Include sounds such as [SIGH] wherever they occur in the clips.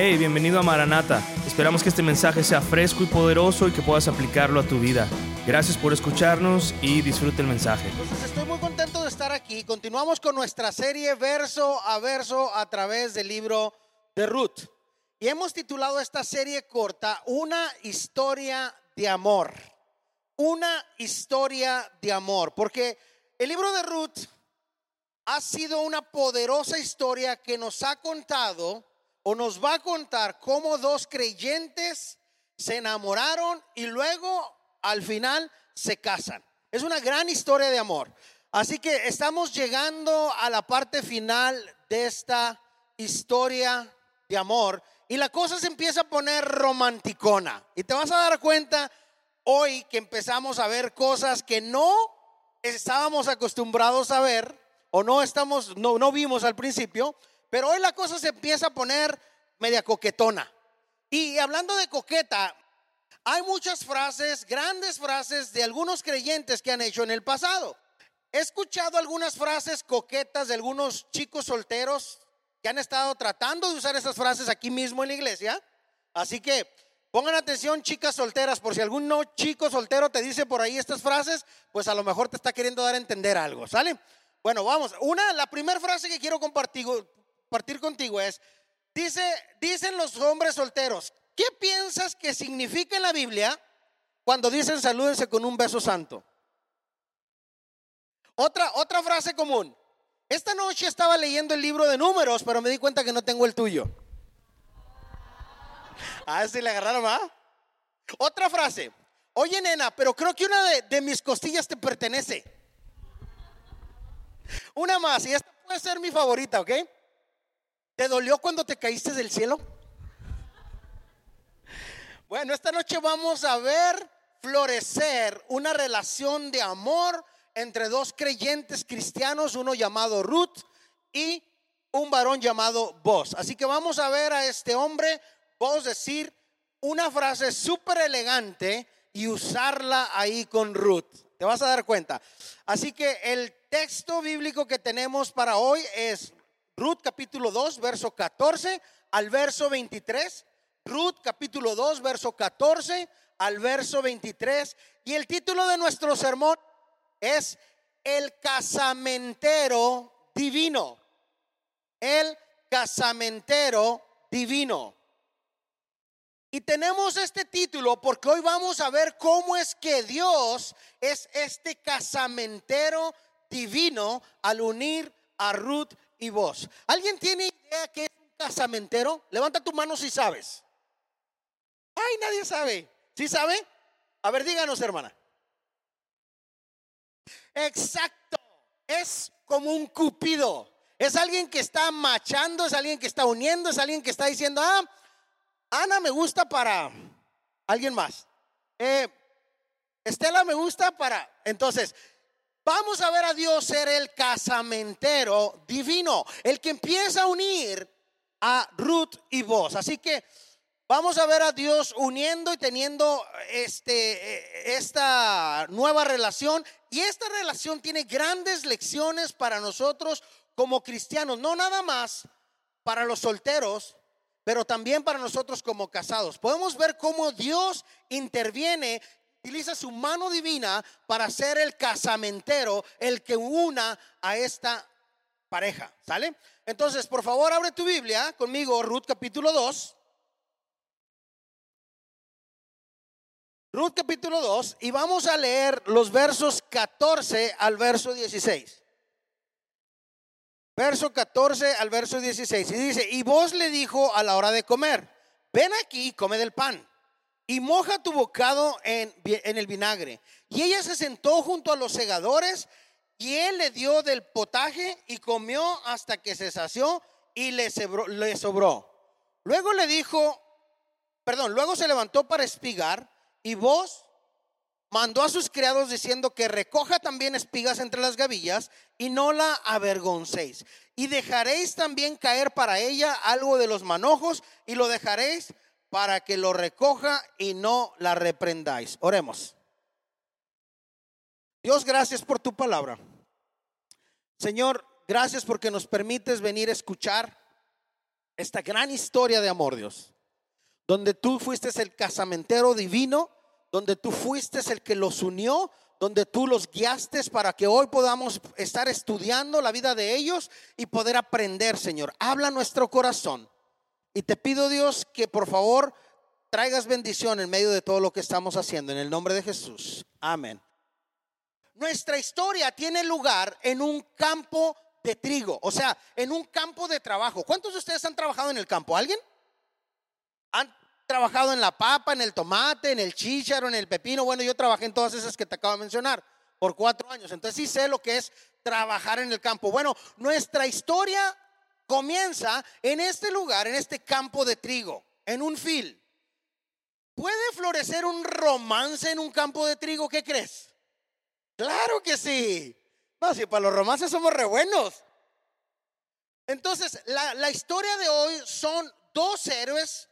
Hey, bienvenido a Maranata. Esperamos que este mensaje sea fresco y poderoso y que puedas aplicarlo a tu vida. Gracias por escucharnos y disfrute el mensaje. Entonces estoy muy contento de estar aquí. Continuamos con nuestra serie verso a verso a través del libro de Ruth. Y hemos titulado esta serie corta Una historia de amor. Una historia de amor. Porque el libro de Ruth ha sido una poderosa historia que nos ha contado o nos va a contar cómo dos creyentes se enamoraron y luego al final se casan. Es una gran historia de amor. Así que estamos llegando a la parte final de esta historia de amor y la cosa se empieza a poner romanticona. Y te vas a dar cuenta hoy que empezamos a ver cosas que no estábamos acostumbrados a ver o no estamos no, no vimos al principio, pero hoy la cosa se empieza a poner media coquetona. Y hablando de coqueta, hay muchas frases, grandes frases de algunos creyentes que han hecho en el pasado. He escuchado algunas frases coquetas de algunos chicos solteros que han estado tratando de usar esas frases aquí mismo en la iglesia. Así que pongan atención, chicas solteras, por si algún no chico soltero te dice por ahí estas frases, pues a lo mejor te está queriendo dar a entender algo, ¿sale? Bueno, vamos. Una, la primera frase que quiero compartir, compartir contigo es, dice, dicen los hombres solteros, ¿qué piensas que significa en la Biblia cuando dicen salúdense con un beso santo? Otra, otra frase común. Esta noche estaba leyendo el libro de números, pero me di cuenta que no tengo el tuyo. A ver si le agarraron más. Otra frase. Oye, nena, pero creo que una de, de mis costillas te pertenece. Una más, y esta puede ser mi favorita, ¿ok? ¿Te dolió cuando te caíste del cielo? Bueno, esta noche vamos a ver florecer una relación de amor entre dos creyentes cristianos, uno llamado Ruth y un varón llamado Vos. Así que vamos a ver a este hombre, Vos, decir una frase súper elegante y usarla ahí con Ruth. Te vas a dar cuenta. Así que el texto bíblico que tenemos para hoy es Ruth capítulo 2, verso 14 al verso 23. Ruth capítulo 2, verso 14 al verso 23. Y el título de nuestro sermón es El casamentero divino. El casamentero divino. Y tenemos este título porque hoy vamos a ver cómo es que Dios es este casamentero divino al unir a Ruth y vos. ¿Alguien tiene idea que es un casamentero? Levanta tu mano si sabes. Ay, nadie sabe. ¿Sí sabe? A ver, díganos, hermana. Exacto. Es como un cupido. Es alguien que está machando, es alguien que está uniendo, es alguien que está diciendo, ah, Ana me gusta para alguien más. Eh, Estela me gusta para... Entonces, Vamos a ver a Dios ser el casamentero divino, el que empieza a unir a Ruth y vos. Así que vamos a ver a Dios uniendo y teniendo este, esta nueva relación. Y esta relación tiene grandes lecciones para nosotros como cristianos, no nada más para los solteros, pero también para nosotros como casados. Podemos ver cómo Dios interviene utiliza su mano divina para ser el casamentero, el que una a esta pareja. ¿Sale? Entonces, por favor, abre tu Biblia conmigo, Ruth capítulo 2. Ruth capítulo 2 y vamos a leer los versos 14 al verso 16. Verso 14 al verso 16. Y dice, y vos le dijo a la hora de comer, ven aquí y come del pan y moja tu bocado en, el vinagre. Y ella se sentó junto a los segadores y él le dio del potaje y comió hasta que se sació y le, le sobró. Luego le dijo, perdón, luego se levantó para espigar y vos mandó a sus criados diciendo que recoja también espigas entre las gavillas y no la avergoncéis. Y dejaréis también caer para ella algo de los manojos y lo dejaréis para que lo recoja y no la reprendáis. Oremos. Dios, gracias por tu palabra. Señor, gracias porque nos permites venir a escuchar. esta gran historia de amor, Dios, donde tú fuiste el casamentero divino, donde tú fuiste el que los unió, donde tú los guiaste para que hoy podamos estar estudiando la vida de ellos y poder aprender, Señor. Habla nuestro corazón. Y te pido, Dios, que por favor traigas bendición en medio de todo lo que estamos haciendo. En el nombre de Jesús. Amén. Nuestra historia tiene lugar en un campo de trigo, o sea, en un campo de trabajo. ¿Cuántos de ustedes han trabajado en el campo? ¿Alguien? ¿Han trabajado en la papa, en el tomate, en el chícharo, en el pepino? Bueno, yo trabajé en todas esas que te acabo de mencionar por cuatro años. Entonces sí sé lo que es trabajar en el campo. Bueno, nuestra historia comienza en este lugar, en este campo de trigo, en un fil. ¿Puede florecer un romance en un campo de trigo? ¿Qué crees? Claro que sí. No, si para los romances somos re buenos. Entonces, la, historia de hoy son dos héroes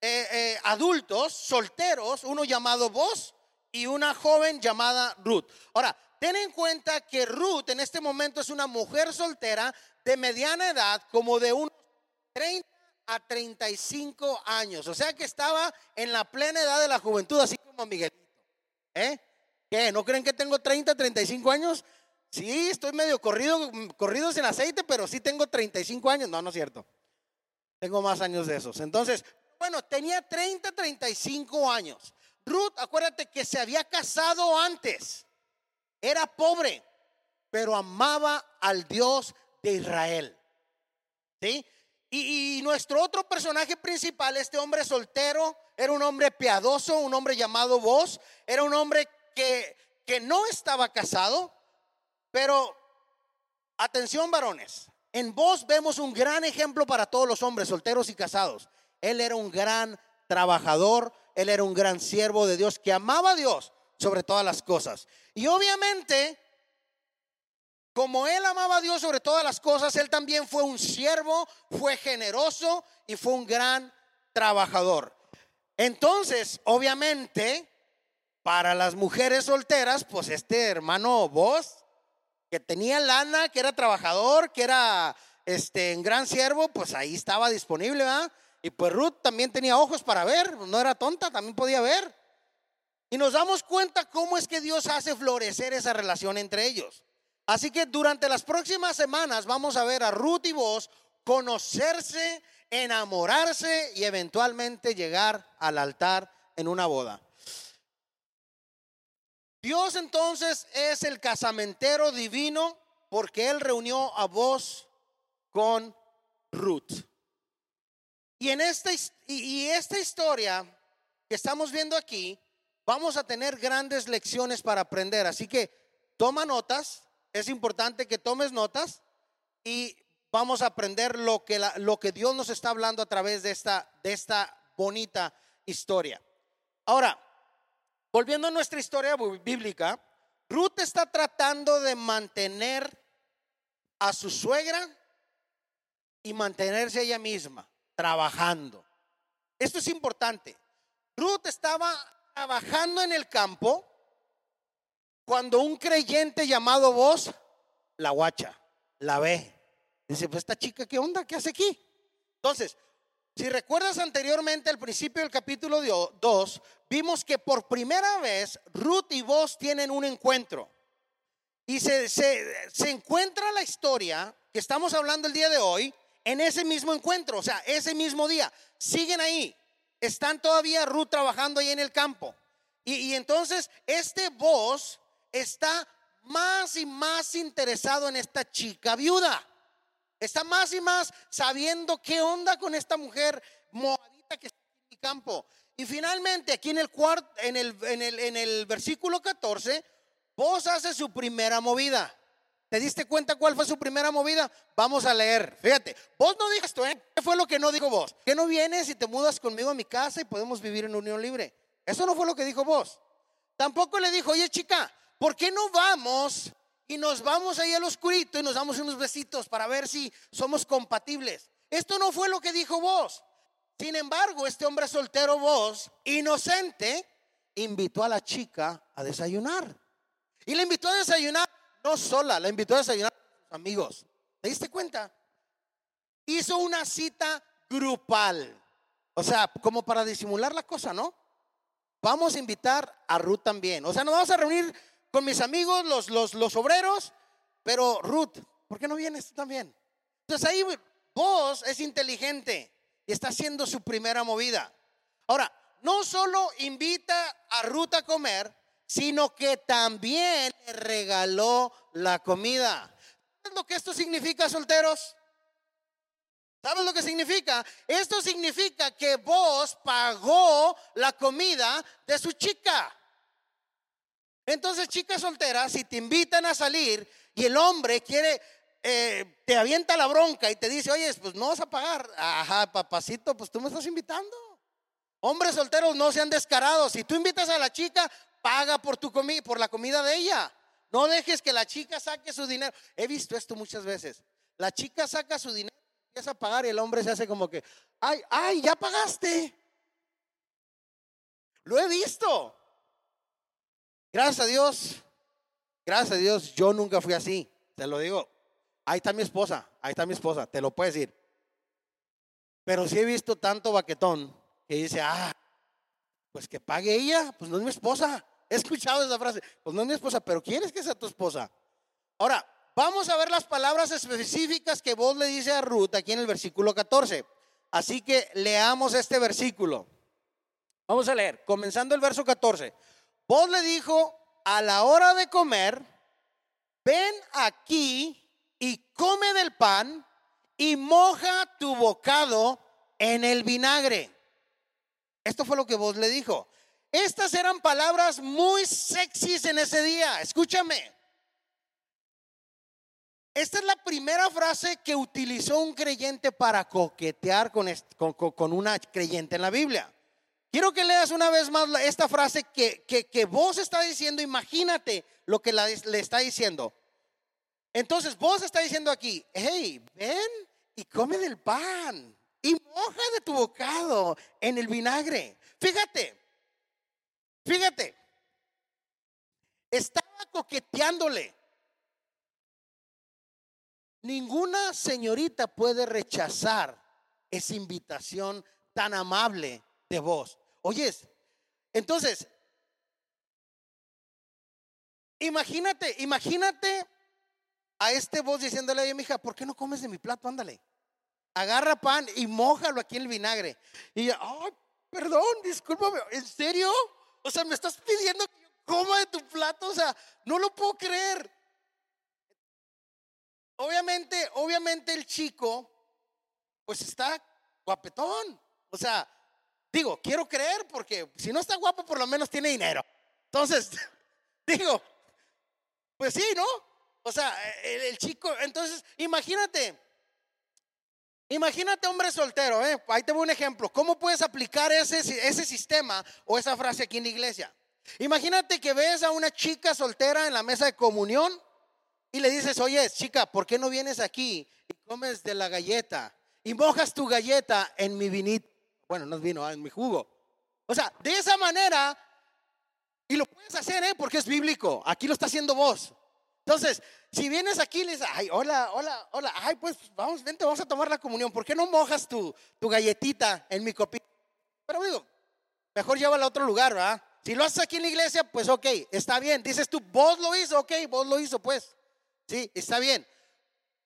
eh, eh, adultos, solteros, uno llamado Vos y una joven llamada Ruth. Ahora, ten en cuenta que Ruth en este momento es una mujer soltera de mediana edad, como de unos 30 a 35 años. O sea que estaba en la plena edad de la juventud, así como Miguelito. ¿Eh? ¿Qué? ¿No creen que tengo 30, 35 años? Sí, estoy medio corrido, corrido sin aceite, pero sí tengo 35 años. No, no es cierto. Tengo más años de esos. Entonces, bueno, tenía 30, 35 años. Ruth, acuérdate que se había casado antes. Era pobre, pero amaba al Dios de Israel. ¿Sí? Y, nuestro otro personaje principal, este hombre soltero, era un hombre piadoso, un hombre llamado Vos, era un hombre que, que no estaba casado, pero atención varones, en Vos vemos un gran ejemplo para todos los hombres solteros y casados. Él era un gran trabajador, él era un gran siervo de Dios que amaba a Dios sobre todas las cosas. Y obviamente como él amaba a Dios sobre todas las cosas, él también fue un siervo, fue generoso y fue un gran trabajador. Entonces, obviamente, para las mujeres solteras, pues este hermano vos, que tenía lana, que era trabajador, que era este, un gran siervo, pues ahí estaba disponible. Y pues Ruth también tenía ojos para ver, no era tonta, también podía ver. Y nos damos cuenta cómo es que Dios hace florecer esa relación entre ellos. Así que durante las próximas semanas vamos a ver a Ruth y vos conocerse, enamorarse y eventualmente llegar al altar en una boda. Dios entonces es el casamentero divino porque Él reunió a vos con Ruth. Y en esta, y esta historia que estamos viendo aquí, vamos a tener grandes lecciones para aprender. Así que toma notas es importante que tomes notas y vamos a aprender lo que, lo que Dios nos está hablando a través de esta, de esta bonita historia. Ahora, volviendo a nuestra historia bíblica, Ruth está tratando de mantener a su suegra y mantenerse ella misma, trabajando. Esto es importante. Ruth estaba trabajando en el campo cuando un creyente llamado vos la guacha, la ve. Dice, pues esta chica, ¿qué onda? ¿Qué hace aquí? Entonces, si recuerdas anteriormente al principio del capítulo 2, vimos que por primera vez Ruth y vos tienen un encuentro. Y se, se, se, encuentra la historia que estamos hablando el día de hoy en ese mismo encuentro, o sea, ese mismo día. Siguen ahí. Están todavía Ruth trabajando ahí en el campo. Y, entonces este vos está más y más interesado en esta chica viuda. Está más y más sabiendo qué onda con esta mujer moabita que está en mi campo. Y finalmente, aquí en el, cuarto, en el, en el, en el versículo 14, vos hace su primera movida. ¿Te diste cuenta cuál fue su primera movida? Vamos a leer. Fíjate, vos no dijiste esto, ¿eh? ¿Qué fue lo que no dijo vos? Que no vienes y te mudas conmigo a mi casa y podemos vivir en unión libre? Eso no fue lo que dijo vos. Tampoco le dijo, oye chica, ¿por qué no vamos y nos vamos ahí al oscurito y nos damos unos besitos para ver si somos compatibles? Esto no fue lo que dijo vos. Sin embargo, este hombre soltero vos, inocente, invitó a la chica a desayunar. Y le invitó a desayunar no sola, la invitó a desayunar con sus amigos. ¿Te diste cuenta? Hizo una cita grupal. O sea, como para disimular la cosa, ¿no? Vamos a invitar a Ruth también. O sea, nos vamos a reunir con mis amigos, los, los, los obreros, pero Ruth, ¿por qué no vienes tú también? Entonces ahí vos es inteligente y está haciendo su primera movida. Ahora, no solo invita a Ruth a comer, sino que también le regaló la comida. ¿Sabes lo que esto significa, solteros? ¿Sabes lo que significa? Esto significa que vos pagó la comida de su chica. Entonces, chicas solteras, si te invitan a salir y el hombre quiere, eh, te avienta la bronca y te dice, oye, pues no vas a pagar. Ajá, papacito, pues tú me estás invitando. Hombres solteros no sean descarados. Si tú invitas a la chica, paga por tu comida, por la comida de ella. No dejes que la chica saque su dinero. He visto esto muchas veces. La chica saca su dinero, empieza a pagar y el hombre se hace como que, ay, ay, ya pagaste. Lo he visto. Gracias a Dios, gracias a Dios, yo nunca fui así. Te lo digo. Ahí está mi esposa, ahí está mi esposa, te lo puedo decir. Pero sí he visto tanto baquetón que dice, ah, pues que pague ella, pues no es mi esposa. He escuchado esa frase, pues no es mi esposa, pero ¿quieres que sea tu esposa? Ahora, vamos a ver las palabras específicas que vos le dice a Ruth aquí en el versículo 14. Así que leamos este versículo. Vamos a leer, comenzando el verso 14. Vos le dijo, a la hora de comer, ven aquí y come del pan y moja tu bocado en el vinagre. Esto fue lo que vos le dijo. Estas eran palabras muy sexys en ese día. Escúchame. Esta es la primera frase que utilizó un creyente para coquetear con, con una creyente en la Biblia. Quiero que leas una vez más esta frase que, que, vos está diciendo. Imagínate lo que le está diciendo. Entonces vos está diciendo aquí, hey, ven y come del pan y moja de tu bocado en el vinagre. Fíjate, fíjate, estaba coqueteándole. Ninguna señorita puede rechazar esa invitación tan amable de vos. Oyes, entonces, imagínate, imagínate a este voz diciéndole, a mi hija, ¿por qué no comes de mi plato? Ándale. Agarra pan y mojalo aquí en el vinagre. Y ay, perdón, discúlpame, ¿en serio? O sea, me estás pidiendo que yo coma de tu plato, o sea, no lo puedo creer. Obviamente, obviamente el chico, pues está guapetón. O sea, Digo, quiero creer porque si no está guapo, por lo menos tiene dinero. Entonces, [LAUGHS] digo, pues sí, ¿no? O sea, el, chico, entonces, imagínate, imagínate hombre soltero, ¿eh? Ahí te voy un ejemplo. ¿Cómo puedes aplicar ese, ese sistema o esa frase aquí en la iglesia? Imagínate que ves a una chica soltera en la mesa de comunión y le dices, oye, chica, ¿por qué no vienes aquí y comes de la galleta y mojas tu galleta en mi vinito? Bueno, no es vino, ah, en mi jugo. O sea, de esa manera, y lo puedes hacer, ¿eh? Porque es bíblico. Aquí lo está haciendo vos. Entonces, si vienes aquí y le dices, ay, hola, hola, hola, ay, pues vamos, vente, vamos a tomar la comunión. ¿Por qué no mojas tu, tu galletita en mi copita? Pero digo, mejor llévala a otro lugar, ¿verdad? Si lo haces aquí en la iglesia, pues ok, está bien. Dices tú, vos lo hizo, ok, vos lo hizo, pues. Sí, está bien.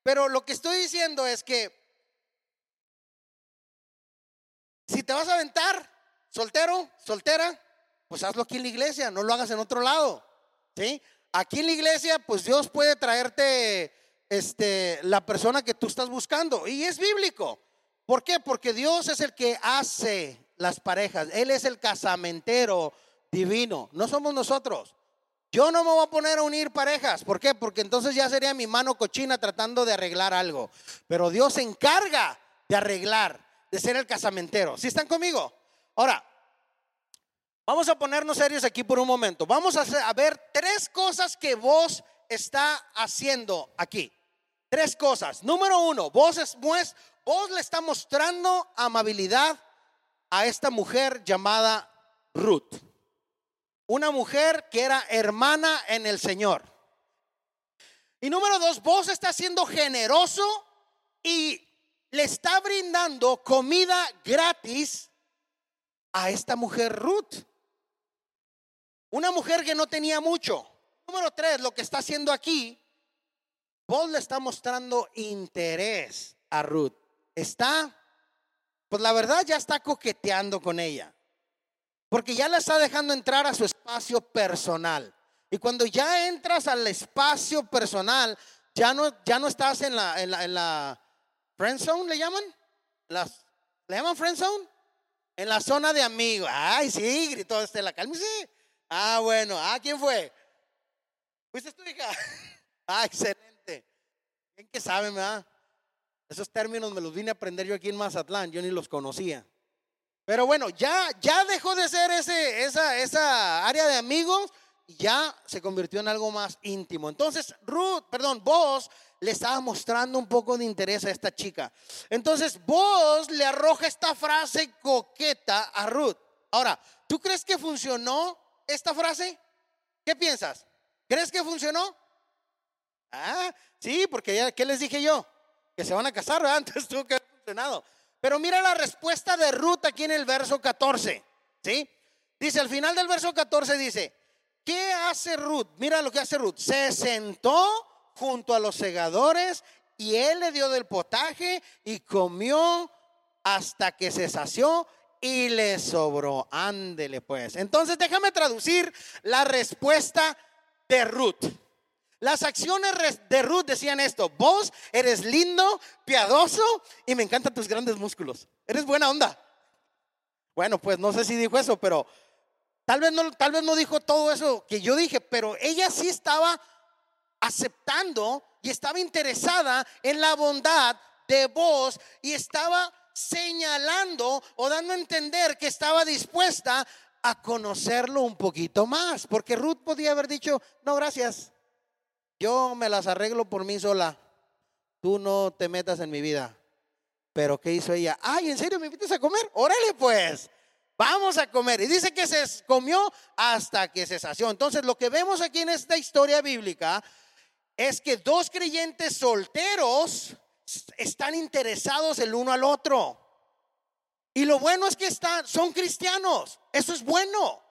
Pero lo que estoy diciendo es que Si te vas a aventar, soltero, soltera, pues hazlo aquí en la iglesia, no lo hagas en otro lado. ¿Sí? Aquí en la iglesia, pues Dios puede traerte este, la persona que tú estás buscando. Y es bíblico. ¿Por qué? Porque Dios es el que hace las parejas. Él es el casamentero divino. No somos nosotros. Yo no me voy a poner a unir parejas. ¿Por qué? Porque entonces ya sería mi mano cochina tratando de arreglar algo. Pero Dios se encarga de arreglar de ser el casamentero. ¿Sí están conmigo? Ahora, vamos a ponernos serios aquí por un momento. Vamos a, ver tres cosas que vos está haciendo aquí. Tres cosas. Número uno, vos, es, vos le está mostrando amabilidad a esta mujer llamada Ruth. Una mujer que era hermana en el Señor. Y número dos, vos está siendo generoso y le está brindando comida gratis a esta mujer Ruth. Una mujer que no tenía mucho. Número tres, lo que está haciendo aquí, Paul le está mostrando interés a Ruth. Está, pues la verdad ya está coqueteando con ella. Porque ya la está dejando entrar a su espacio personal. Y cuando ya entras al espacio personal, ya no, ya no estás en la, en la, en la friend zone, ¿le llaman? ¿Le llaman friend zone? En la zona de amigos. Ay, sí, gritó Estela, cálmese. Ah, bueno. Ah, ¿quién fue? ¿Fuiste tu hija? [LAUGHS] Ah, excelente. ¿Quién que sabe, verdad? Esos términos me los vine a aprender yo aquí en Mazatlán, yo ni los conocía. Pero bueno, ya, ya dejó de ser ese, esa, esa área de amigos y ya se convirtió en algo más íntimo. Entonces, Ruth, perdón, vos le estaba mostrando un poco de interés a esta chica. Entonces, vos le arroja esta frase coqueta a Ruth. Ahora, ¿tú crees que funcionó esta frase? ¿Qué piensas? ¿Crees que funcionó? Ah, sí, porque ya, ¿qué les dije yo? Que se van a casar, ¿verdad? [LAUGHS] Antes tuvo que haber funcionado. Pero mira la respuesta de Ruth aquí en el verso 14, ¿sí? Dice, al final del verso 14 dice, ¿qué hace Ruth? Mira lo que hace Ruth. Se sentó junto a los segadores y él le dio del potaje y comió hasta que se sació y le sobró. Ándele pues. Entonces déjame traducir la respuesta de Ruth. Las acciones de Ruth decían esto, vos eres lindo, piadoso y me encantan tus grandes músculos. Eres buena onda. Bueno, pues no sé si dijo eso, pero tal vez no, tal vez no dijo todo eso que yo dije, pero ella sí estaba aceptando y estaba interesada en la bondad de vos y estaba señalando o dando a entender que estaba dispuesta a conocerlo un poquito más, porque Ruth podía haber dicho, no, gracias, yo me las arreglo por mí sola, tú no te metas en mi vida. Pero ¿qué hizo ella? Ay, ¿en serio me invitas a comer? Órale pues, vamos a comer. Y dice que se comió hasta que se sació. Entonces lo que vemos aquí en esta historia bíblica es que dos creyentes solteros están interesados el uno al otro. Y lo bueno es que están, son cristianos. Eso es bueno.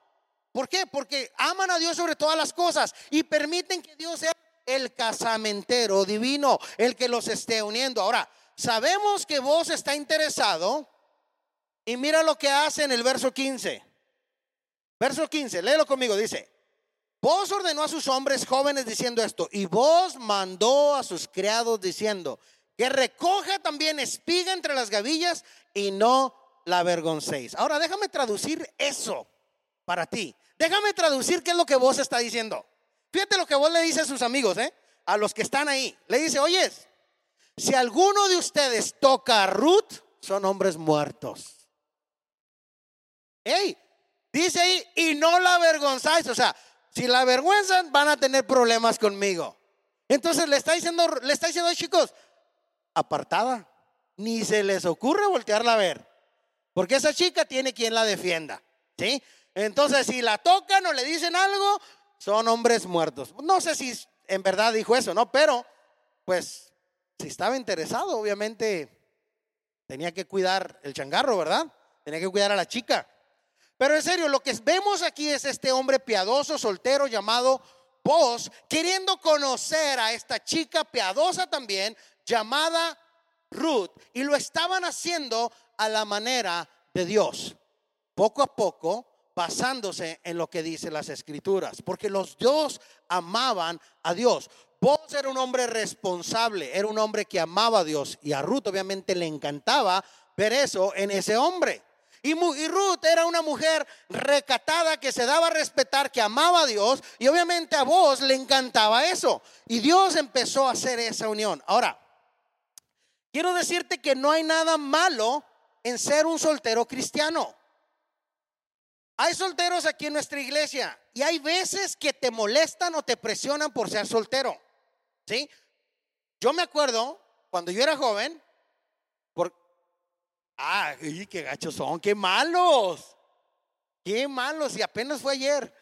¿Por qué? Porque aman a Dios sobre todas las cosas y permiten que Dios sea el casamentero divino, el que los esté uniendo. Ahora, sabemos que vos está interesado y mira lo que hace en el verso 15. Verso 15, léelo conmigo, dice, vos ordenó a sus hombres jóvenes diciendo esto y vos mandó a sus criados diciendo que recoja también espiga entre las gavillas y no la avergoncéis. Ahora déjame traducir eso para ti. Déjame traducir qué es lo que vos está diciendo. Fíjate lo que vos le dices a sus amigos, ¿eh? A los que están ahí. Le dice, oye, si alguno de ustedes toca a Ruth, son hombres muertos. Hey, dice ahí, y no la avergonzáis. O sea, si la avergüenzan, van a tener problemas conmigo. Entonces le está diciendo, le está diciendo, chicos, apartada. Ni se les ocurre voltearla a ver. Porque esa chica tiene quien la defienda. ¿Sí? Entonces, si la tocan o le dicen algo, son hombres muertos. No sé si en verdad dijo eso, ¿no? Pero, pues, si estaba interesado, obviamente tenía que cuidar el changarro, ¿verdad? Tenía que cuidar a la chica. Pero en serio, lo que vemos aquí es este hombre piadoso, soltero, llamado Vos, queriendo conocer a esta chica piadosa también, llamada Ruth, y lo estaban haciendo a la manera de Dios. Poco a poco basándose en lo que dice las escrituras, porque los dos amaban a Dios. Vos era un hombre responsable, era un hombre que amaba a Dios y a Ruth obviamente le encantaba ver eso en ese hombre. Y, Ruth era una mujer recatada que se daba a respetar, que amaba a Dios y obviamente a vos le encantaba eso. Y Dios empezó a hacer esa unión. Ahora, quiero decirte que no hay nada malo en ser un soltero cristiano. Hay solteros aquí en nuestra iglesia y hay veces que te molestan o te presionan por ser soltero. ¿Sí? Yo me acuerdo cuando yo era joven, por ah, qué gachos son, qué malos. Qué malos y apenas fue ayer.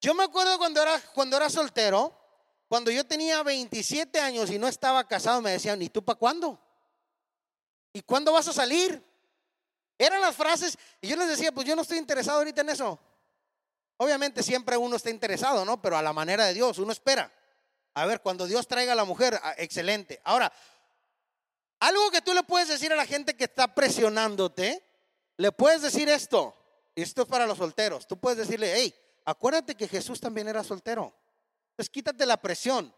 Yo me acuerdo cuando era cuando era soltero, cuando yo tenía 27 años y no estaba casado, me decían, ¿y tú para cuándo? ¿Y cuándo vas a salir? Eran las frases y yo les decía, pues yo no estoy interesado ahorita en eso. Obviamente siempre uno está interesado, ¿no? Pero a la manera de Dios, uno espera. A ver, cuando Dios traiga a la mujer, ah, excelente. Ahora, algo que tú le puedes decir a la gente que está presionándote, le puedes decir esto, esto es para los solteros. Tú puedes decirle, hey, acuérdate que Jesús también era soltero. Entonces quítate la presión.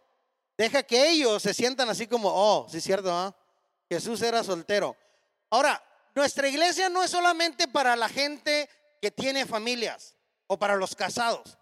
Deja que ellos se sientan así como, oh, sí es cierto, ¿ah? Jesús era soltero. Ahora, nuestra iglesia no es solamente para la gente que tiene familias o para los casados.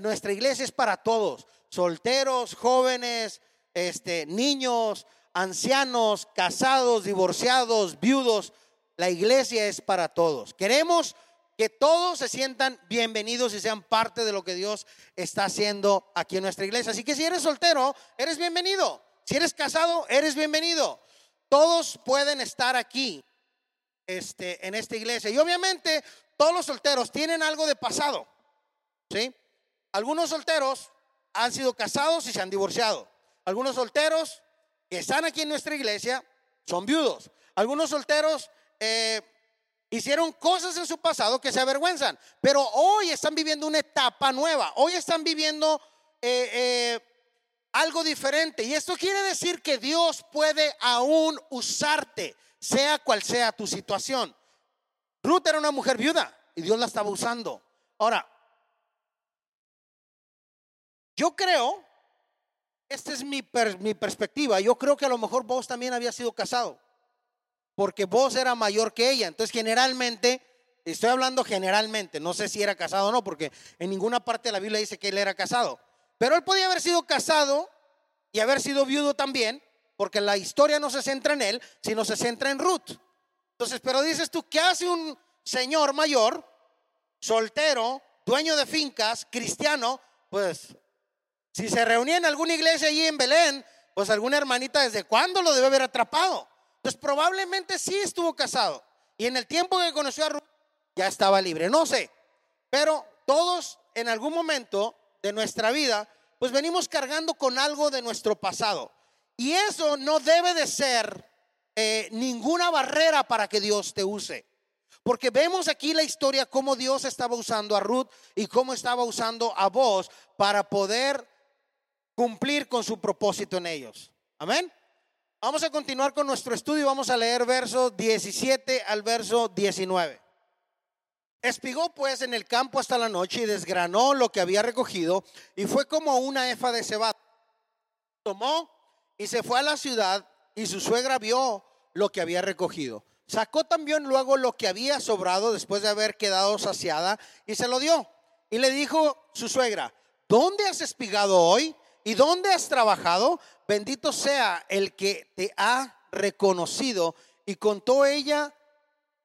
nuestra iglesia es para todos, solteros, jóvenes, este, niños, ancianos, casados, divorciados, viudos. La iglesia es para todos. Queremos que todos se sientan bienvenidos y sean parte de lo que Dios está haciendo aquí en nuestra iglesia. Así que si eres soltero, eres bienvenido. Si eres casado, eres bienvenido. Todos pueden estar aquí este, en esta iglesia. Y obviamente todos los solteros tienen algo de pasado. ¿Sí? Algunos solteros han sido casados y se han divorciado. Algunos solteros que están aquí en nuestra iglesia son viudos. Algunos solteros eh, hicieron cosas en su pasado que se avergüenzan, pero hoy están viviendo una etapa nueva. Hoy están viviendo eh, eh, algo diferente. Y esto quiere decir que Dios puede aún usarte, sea cual sea tu situación. Ruth era una mujer viuda y Dios la estaba usando. Ahora, yo creo, esta es mi, mi perspectiva, yo creo que a lo mejor vos también había sido casado, porque vos era mayor que ella. Entonces, generalmente, estoy hablando generalmente, no sé si era casado o no, porque en ninguna parte de la Biblia dice que él era casado. Pero él podía haber sido casado y haber sido viudo también, porque la historia no se centra en él, sino se centra en Ruth. Entonces, pero dices tú, ¿qué hace un señor mayor, soltero, dueño de fincas, cristiano? Pues, si se reunía en alguna iglesia allí en Belén, pues alguna hermanita desde cuándo lo debe haber atrapado. Probablemente sí estuvo casado. Y en el tiempo que conoció a Ruth, ya estaba libre. No sé. Pero todos en algún momento de nuestra vida, pues venimos cargando con algo de nuestro pasado. Y eso no debe de ser eh, ninguna barrera para que Dios te use. Porque vemos aquí la historia cómo Dios estaba usando a Ruth y cómo estaba usando a vos para poder cumplir con su propósito en ellos. Amén. Vamos a continuar con nuestro estudio. Vamos a leer verso 17 al verso 19. Espigó pues en el campo hasta la noche y desgranó lo que había recogido y fue como una efa de cebada. Tomó y se fue a la ciudad y su suegra vio lo que había recogido. Sacó también luego lo que había sobrado después de haber quedado saciada y se lo dio. Y le dijo su suegra, ¿dónde has espigado hoy? ¿Y dónde has trabajado? Bendito sea el que te ha reconocido. Y contó ella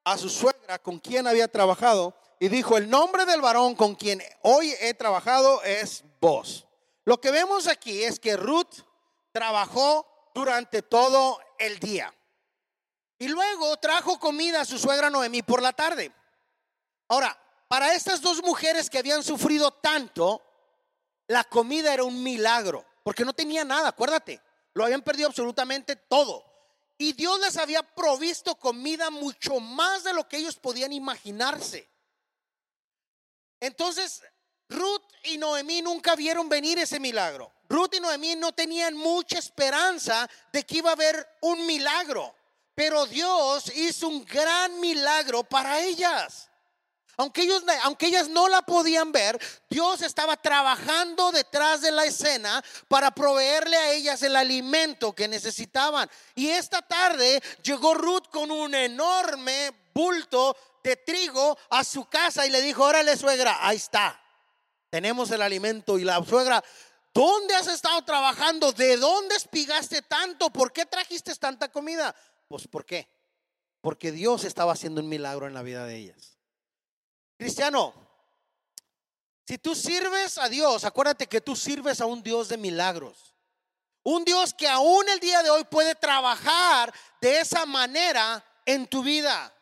a su suegra con quien había trabajado y dijo, el nombre del varón con quien hoy he trabajado es vos. Lo que vemos aquí es que Ruth trabajó durante todo el día. Y luego trajo comida a su suegra Noemí por la tarde. Ahora, para estas dos mujeres que habían sufrido tanto, la comida era un milagro, porque no tenía nada, acuérdate, lo habían perdido absolutamente todo. Y Dios les había provisto comida mucho más de lo que ellos podían imaginarse. Entonces, Ruth y Noemí nunca vieron venir ese milagro. Ruth y Noemí no tenían mucha esperanza de que iba a haber un milagro. Pero Dios hizo un gran milagro para ellas. Aunque, ellos, aunque ellas no la podían ver, Dios estaba trabajando detrás de la escena para proveerle a ellas el alimento que necesitaban. Y esta tarde llegó Ruth con un enorme bulto de trigo a su casa y le dijo, órale suegra, ahí está, tenemos el alimento. Y la suegra, ¿dónde has estado trabajando? ¿De dónde espigaste tanto? ¿Por qué trajiste tanta comida? Pues ¿por qué? Porque Dios estaba haciendo un milagro en la vida de ellas. Cristiano, si tú sirves a Dios, acuérdate que tú sirves a un Dios de milagros. Un Dios que aún el día de hoy puede trabajar de esa manera en tu vida.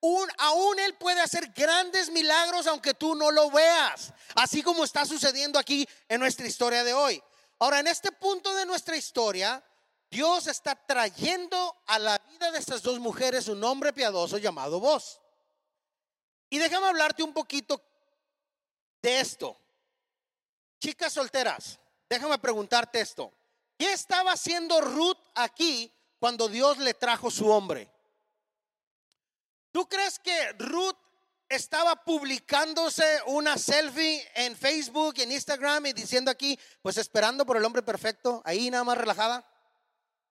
Un, aún Él puede hacer grandes milagros aunque tú no lo veas. Así como está sucediendo aquí en nuestra historia de hoy. Ahora, en este punto de nuestra historia, Dios está trayendo a la vida de estas dos mujeres un hombre piadoso llamado vos. Y déjame hablarte un poquito de esto. Chicas solteras, déjame preguntarte esto. ¿Qué estaba haciendo Ruth aquí cuando Dios le trajo su hombre? ¿Tú crees que Ruth estaba publicándose una selfie en Facebook, en Instagram y diciendo aquí, pues esperando por el hombre perfecto, ahí nada más relajada?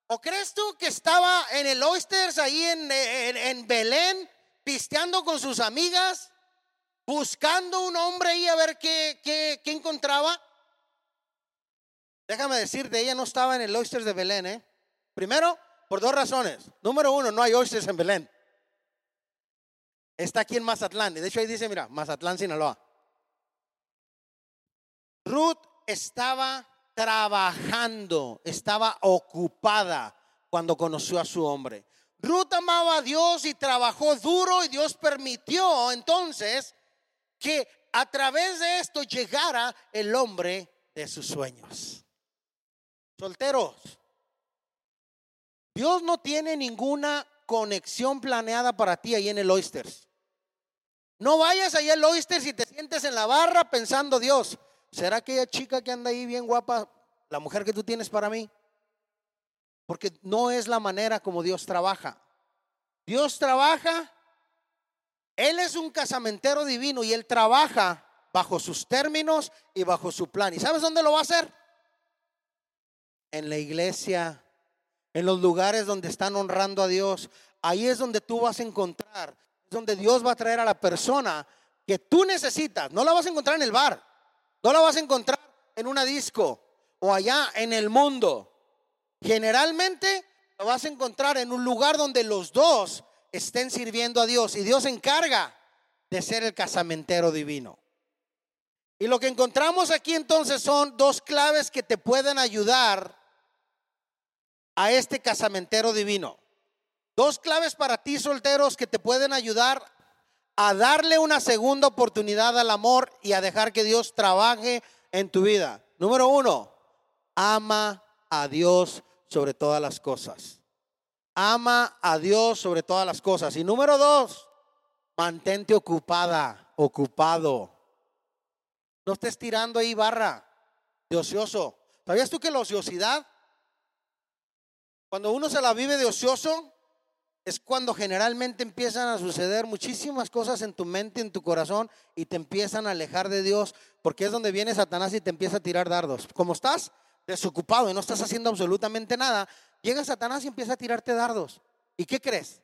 ¿O crees tú que estaba en el Oysters, ahí en, en Belén, pisteando con sus amigas, buscando un hombre ahí a ver qué, qué, qué encontraba? Déjame decirte, ella no estaba en el Oysters de Belén, ¿eh? Primero, por dos razones. Número uno, no hay Oysters en Belén. Está aquí en Mazatlán. De hecho, ahí dice, mira, Mazatlán, Sinaloa. Ruth estaba trabajando, estaba ocupada cuando conoció a su hombre. Ruth amaba a Dios y trabajó duro y Dios permitió entonces que a través de esto llegara el hombre de sus sueños. Solteros, Dios no tiene ninguna conexión planeada para ti ahí en el Oysters. No vayas allá al Oysters y te sientes en la barra pensando, Dios, ¿será aquella chica que anda ahí bien guapa la mujer que tú tienes para mí? Porque no es la manera como Dios trabaja. Dios trabaja, Él es un casamentero divino y Él trabaja bajo sus términos y bajo su plan. ¿Y sabes dónde lo va a hacer? En la iglesia, en los lugares donde están honrando a Dios. Ahí es donde tú vas a encontrar, es donde Dios va a traer a la persona que tú necesitas. No la vas a encontrar en el bar, no la vas a encontrar en una disco o allá en el mundo. Generalmente lo vas a encontrar en un lugar donde los dos estén sirviendo a Dios y Dios se encarga de ser el casamentero divino. Y lo que encontramos aquí entonces son dos claves que te pueden ayudar a este casamentero divino. Dos claves para ti solteros que te pueden ayudar a darle una segunda oportunidad al amor y a dejar que Dios trabaje en tu vida. Número uno, ama a Dios sobre todas las cosas. Ama a Dios sobre todas las cosas. Y número dos, mantente ocupada, ocupado. No estés tirando ahí barra de ocioso. ¿Sabías tú que la ociosidad, cuando uno se la vive de ocioso, es cuando generalmente empiezan a suceder muchísimas cosas en tu mente, en tu corazón, y te empiezan a alejar de Dios, porque es donde viene Satanás y te empieza a tirar dardos. ¿Cómo estás? Desocupado y no estás haciendo absolutamente nada, llega Satanás y empieza a tirarte dardos. ¿Y qué crees?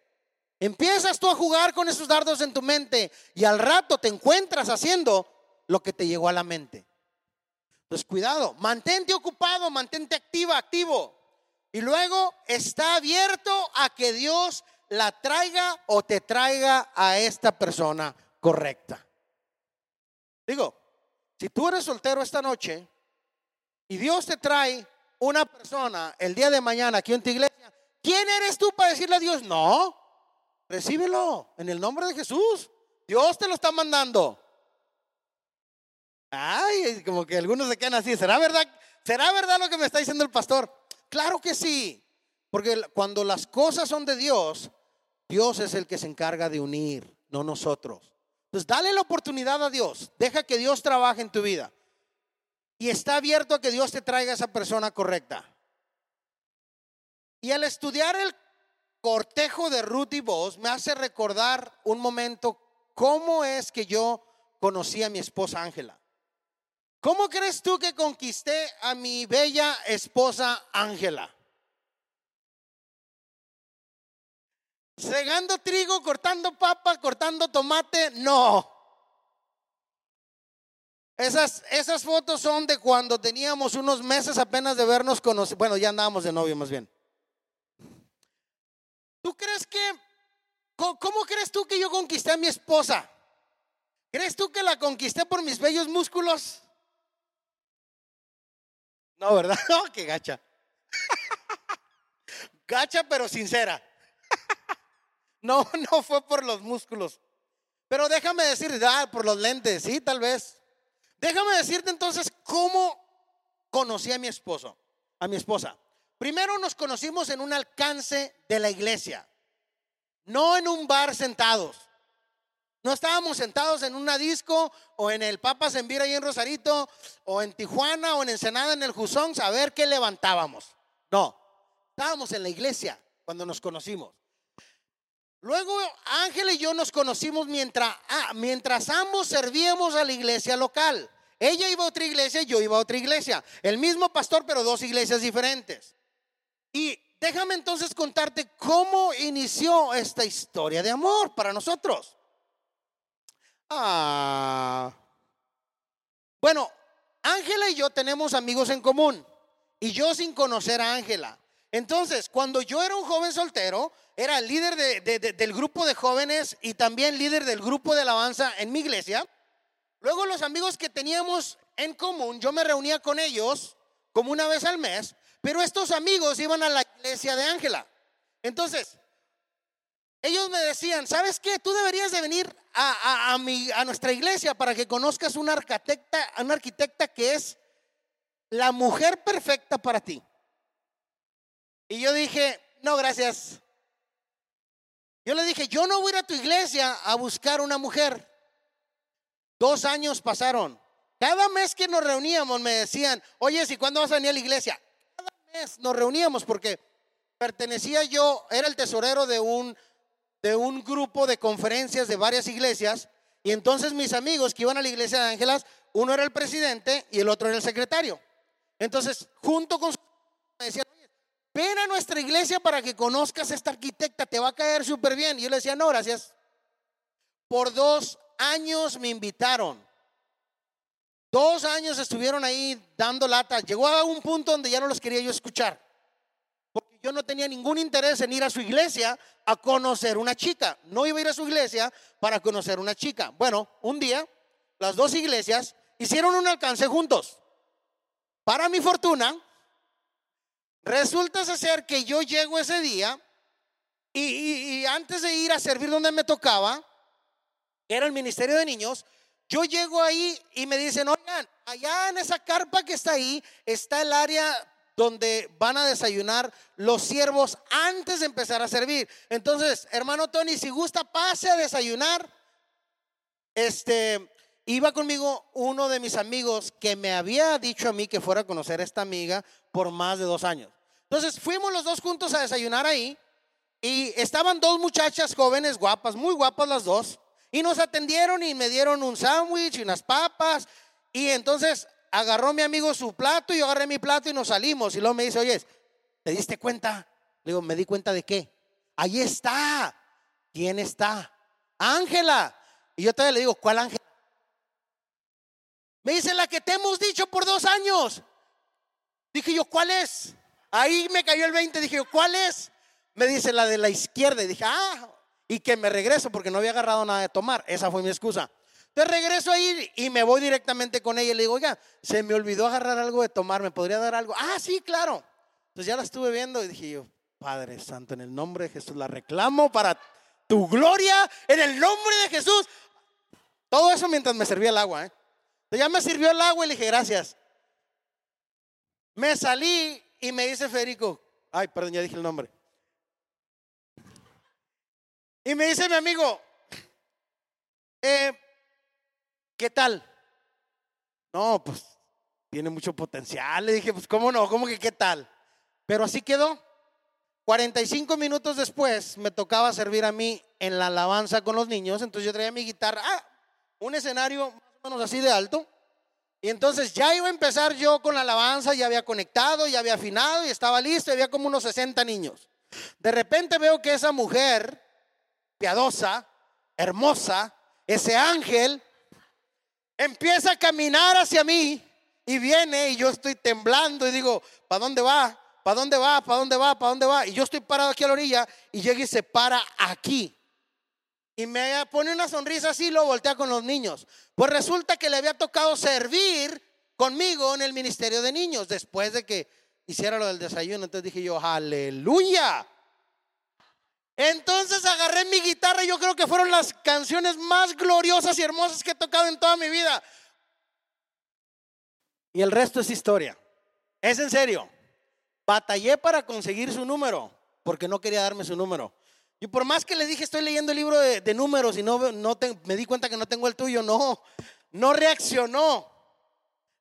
Empiezas tú a jugar con esos dardos en tu mente y al rato te encuentras haciendo lo que te llegó a la mente. Entonces, cuidado, mantente ocupado, mantente activa, activo. Y luego está abierto a que Dios la traiga o te traiga a esta persona correcta. Digo, si tú eres soltero esta noche, y Dios te trae una persona el día de mañana aquí en tu iglesia, ¿quién eres tú para decirle a Dios? No, recíbelo en el nombre de Jesús. Dios te lo está mandando. Ay, como que algunos se quedan así. ¿Será verdad? ¿Será verdad lo que me está diciendo el pastor? Claro que sí. Porque cuando las cosas son de Dios, Dios es el que se encarga de unir, no nosotros. Entonces, dale la oportunidad a Dios. Deja que Dios trabaje en tu vida y está abierto a que Dios te traiga a esa persona correcta. Y al estudiar el cortejo de Ruth y vos me hace recordar un momento cómo es que yo conocí a mi esposa Ángela. ¿Cómo crees tú que conquisté a mi bella esposa Ángela? Segando trigo, cortando papa, cortando tomate, no. Esas, esas fotos son de cuando teníamos unos meses apenas de vernos conocidos. Bueno, ya andábamos de novio más bien. ¿Tú crees que, cómo, crees tú que yo conquisté a mi esposa? ¿Crees tú que la conquisté por mis bellos músculos? No, ¿verdad? No, [LAUGHS] qué gacha. [LAUGHS] gacha pero sincera. [LAUGHS] no, no fue por los músculos. Pero déjame decir, ah, por los lentes, sí, tal vez. Déjame decirte entonces cómo conocí a mi esposo, a mi esposa. Primero nos conocimos en un alcance de la iglesia, no en un bar sentados. No estábamos sentados en una disco o en el Papa Envira ahí en Rosarito o en Tijuana o en Ensenada en el Jusón a ver qué levantábamos. No, estábamos en la iglesia cuando nos conocimos. Luego Ángel y yo nos conocimos mientras, ah, mientras ambos servíamos a la iglesia local. Ella iba a otra iglesia, yo iba a otra iglesia. El mismo pastor, pero dos iglesias diferentes. Y déjame entonces contarte cómo inició esta historia de amor para nosotros. Ah. Bueno, Ángela y yo tenemos amigos en común. Y yo sin conocer a Ángela. Entonces, cuando yo era un joven soltero, era líder del grupo de jóvenes y también líder del grupo de alabanza en mi iglesia. Luego los amigos que teníamos en común, yo me reunía con ellos como una vez al mes, pero estos amigos iban a la iglesia de Ángela. Entonces, ellos me decían, ¿sabes qué? Tú deberías de venir a, a, nuestra iglesia para que conozcas una arquitecta, una arquitecta que es la mujer perfecta para ti. Y yo dije, no, gracias. Yo le dije, yo no voy a ir a tu iglesia a buscar una mujer. Dos años pasaron. Cada mes que nos reuníamos me decían, oye, ¿y cuándo vas a venir a la iglesia? Cada mes nos reuníamos porque pertenecía yo, era el tesorero de un de un grupo de conferencias de varias iglesias y entonces mis amigos que iban a la iglesia de Ángelas, uno era el presidente y el otro era el secretario. Entonces, junto con su... me decían, ven a nuestra iglesia para que conozcas a esta arquitecta, te va a caer súper bien. Y yo le decía, no, gracias. Por dos años me invitaron. Dos años estuvieron ahí dando lata. Llegó a un punto donde ya no los quería yo escuchar yo no tenía ningún interés en ir a su iglesia a conocer una chica. No iba a ir a su iglesia para conocer una chica. Bueno, un día las dos iglesias hicieron un alcance juntos. Para mi fortuna, resulta ser que yo llego ese día y, antes de ir a servir donde me tocaba, era el Ministerio de Niños, yo llego ahí y me dicen, oigan, allá en esa carpa que está ahí está el área donde van a desayunar los siervos antes de empezar a servir. Entonces, hermano Tony, si gusta, pase a desayunar. Este, iba conmigo uno de mis amigos que me había dicho a mí que fuera a conocer a esta amiga por más de dos años. Entonces, fuimos los dos juntos a desayunar ahí y estaban dos muchachas jóvenes, guapas, muy guapas las dos, y nos atendieron y me dieron un sándwich y unas papas. Y entonces agarró mi amigo su plato y yo agarré mi plato y nos salimos. Y luego me dice, oye, ¿te diste cuenta? Le digo, ¿me di cuenta de qué? Ahí está. ¿Quién está? Ángela. Y yo todavía le digo, ¿cuál Ángela? Me dice la que te hemos dicho por dos años. Dije yo, ¿cuál es? Ahí me cayó el 20. Dije yo, ¿cuál es? Me dice la de la izquierda. Y dije, ah, y que me regreso porque no había agarrado nada de tomar. Esa fue mi excusa. Entonces regreso ahí y me voy directamente con ella y le digo, oiga, se me olvidó agarrar algo de tomar, ¿me podría dar algo? Ah, sí, claro. Entonces ya la estuve viendo y dije yo, Padre Santo, en el nombre de Jesús la reclamo para tu gloria, en el nombre de Jesús. Todo eso mientras me servía el agua. ¿eh? Entonces ya me sirvió el agua y le dije, gracias. Me salí y me dice Federico, ay, perdón, ya dije el nombre. Y me dice mi amigo, eh, ¿qué tal? No, pues tiene mucho potencial. Le dije, pues cómo no, cómo que qué tal. Pero así quedó. 45 minutos después me tocaba servir a mí en la alabanza con los niños. Entonces yo traía mi guitarra, ah, un escenario más o menos así de alto. Y entonces ya iba a empezar yo con la alabanza, ya había conectado, ya había afinado y estaba listo. Y había como unos 60 niños. De repente veo que esa mujer piadosa, hermosa, ese ángel, empieza a caminar hacia mí y viene y yo estoy temblando y digo, ¿para dónde va? ¿Para dónde va? ¿Para dónde va? ¿Para dónde va? Y yo estoy parado aquí a la orilla y llega y se para aquí. Y me pone una sonrisa así y lo voltea con los niños. Pues resulta que le había tocado servir conmigo en el ministerio de niños después de que hiciera lo del desayuno. Entonces dije yo, aleluya. Entonces agarré mi guitarra y yo creo que fueron las canciones más gloriosas y hermosas que he tocado en toda mi vida. Y el resto es historia. Es en serio. batallé para conseguir su número, porque no quería darme su número. Y por más que le dije, estoy leyendo el libro de, números y no, me di cuenta que no tengo el tuyo, no, no reaccionó.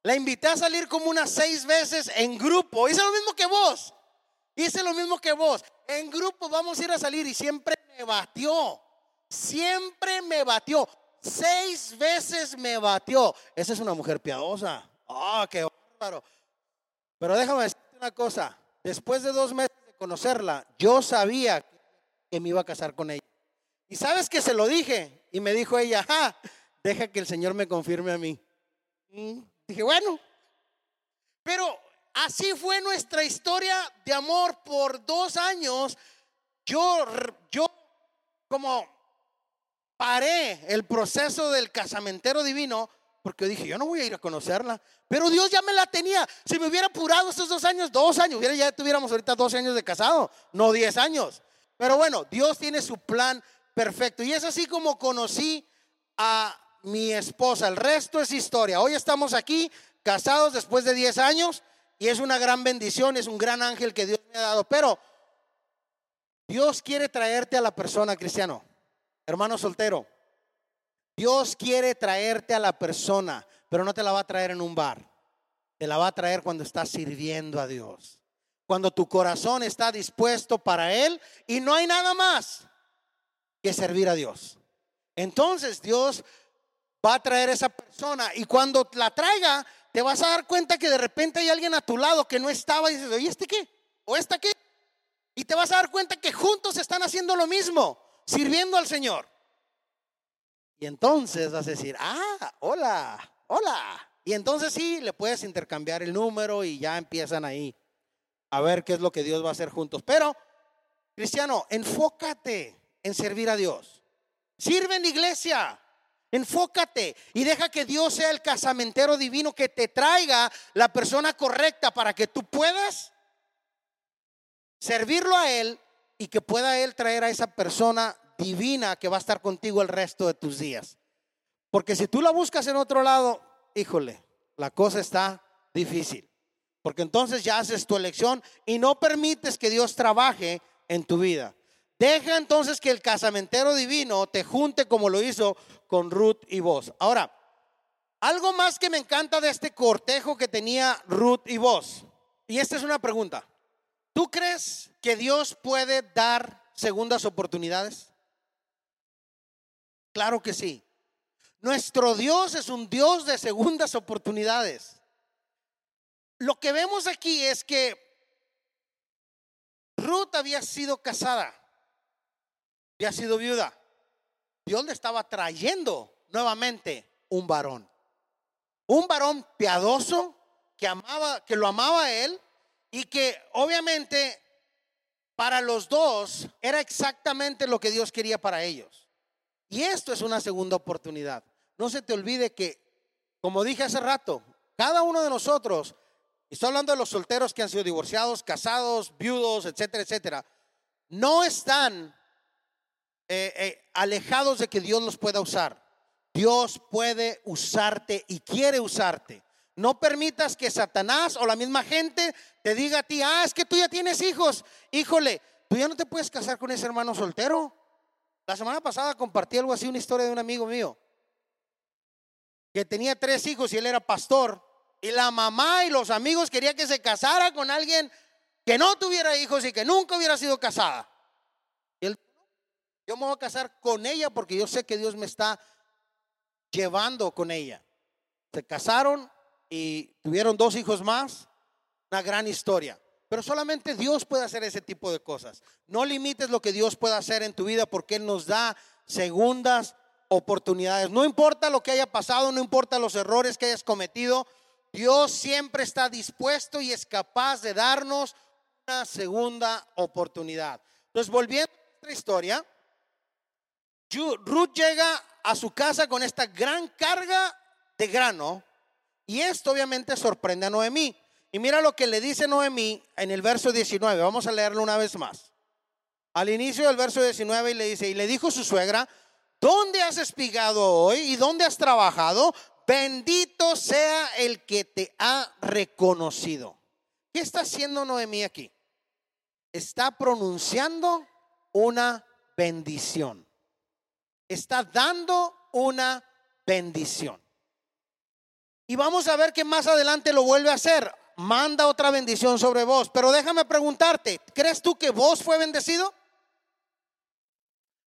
La invité a salir como unas seis veces en grupo. Hice lo mismo que vos. Hice lo mismo que vos. En grupo vamos a ir a salir y siempre me batió. Siempre me batió. Seis veces me batió. Esa es una mujer piadosa. Ah, qué bárbaro. Pero déjame decirte una cosa. Después de dos meses de conocerla, yo sabía que me iba a casar con ella. Y sabes que se lo dije. Y me dijo ella, deja que el Señor me confirme a mí. Mm, dije, bueno. Pero así fue nuestra historia de amor por dos años. Yo, yo como paré el proceso del casamentero divino porque dije, yo no voy a ir a conocerla. Pero Dios ya me la tenía. Si me hubiera apurado estos dos años, dos años, ya tuviéramos ahorita 12 años de casado, no 10 años. Pero bueno, Dios tiene su plan perfecto. Y es así como conocí a mi esposa. El resto es historia. Hoy estamos aquí, casados después de 10 años. Y es una gran bendición, es un gran ángel que Dios me ha dado. Pero Dios quiere traerte a la persona cristiano hermano soltero, Dios quiere traerte a la persona, pero no te la va a traer en un bar. Te la va a traer cuando estás sirviendo a Dios. Cuando tu corazón está dispuesto para Él y no hay nada más que servir a Dios. Entonces Dios va a traer esa persona y cuando la traiga, te vas a dar cuenta que de repente hay alguien a tu lado que no estaba y dices, oye, ¿este qué? ¿O esta qué? Y te vas a dar cuenta que juntos están haciendo lo mismo sirviendo al Señor. Y entonces vas a decir, ah, hola, hola. Y entonces sí, le puedes intercambiar el número y ya empiezan ahí a ver qué es lo que Dios va a hacer juntos. Pero, cristiano, enfócate en servir a Dios. Sirve en iglesia. Enfócate y deja que Dios sea el casamentero divino que te traiga la persona correcta para que tú puedas servirlo a Él y que pueda Él traer a esa persona divina que va a estar contigo el resto de tus días. Porque si tú la buscas en otro lado, híjole, la cosa está difícil. Porque entonces ya haces tu elección y no permites que Dios trabaje en tu vida. Deja entonces que el casamentero divino te junte como lo hizo con Ruth y vos. Ahora, algo más que me encanta de este cortejo que tenía Ruth y vos. Y esta es una pregunta. ¿Tú crees que Dios puede dar segundas oportunidades? Claro que sí. Nuestro Dios es un Dios de segundas [LAUGHS] oportunidades. Lo que vemos aquí es que Ruth había sido casada, había sido viuda. Dios le estaba trayendo nuevamente un varón. Un varón piadoso que amaba, que lo amaba a él y que obviamente para los dos era exactamente lo que Dios quería para ellos. Y esto es una segunda oportunidad. No se te olvide que, como dije hace rato, cada uno de nosotros, y estoy hablando de los solteros que han sido divorciados, casados, viudos, etcétera, etcétera, no están eh, eh, alejados de que Dios los pueda usar. Dios puede usarte y quiere usarte. No permitas que Satanás o la misma gente te diga a ti, ah, es que tú ya tienes hijos. Híjole, tú ya no te puedes casar con ese hermano soltero. La semana pasada compartí algo así, una historia de un amigo mío, que tenía tres hijos y él era pastor. Y la mamá y los amigos querían que se casara con alguien que no tuviera hijos y que nunca hubiera sido casada. Yo me voy a casar con ella porque yo sé que Dios me está llevando con ella. Se casaron, y tuvieron dos hijos más, una gran historia. Pero solamente Dios puede hacer ese tipo de cosas. No limites lo que Dios puede hacer en tu vida porque Él nos da segundas oportunidades. No importa lo que haya pasado, no importa los errores que hayas cometido, Dios siempre está dispuesto y es capaz de darnos una segunda oportunidad. Entonces, volviendo a nuestra historia, Ruth llega a su casa con esta gran carga de grano y esto obviamente sorprende a Noemí. Y mira lo que le dice Noemí en el verso 19. Vamos a leerlo una vez más. Al inicio del verso 19 y le dice, y le dijo su suegra, ¿dónde has espigado hoy y dónde has trabajado? Bendito sea el que te ha reconocido. ¿Qué está haciendo Noemí aquí? Está pronunciando una bendición. Está dando una bendición. Y vamos a ver que más adelante lo vuelve a hacer. Manda otra bendición sobre vos. Pero déjame preguntarte, ¿crees tú que vos fue bendecido?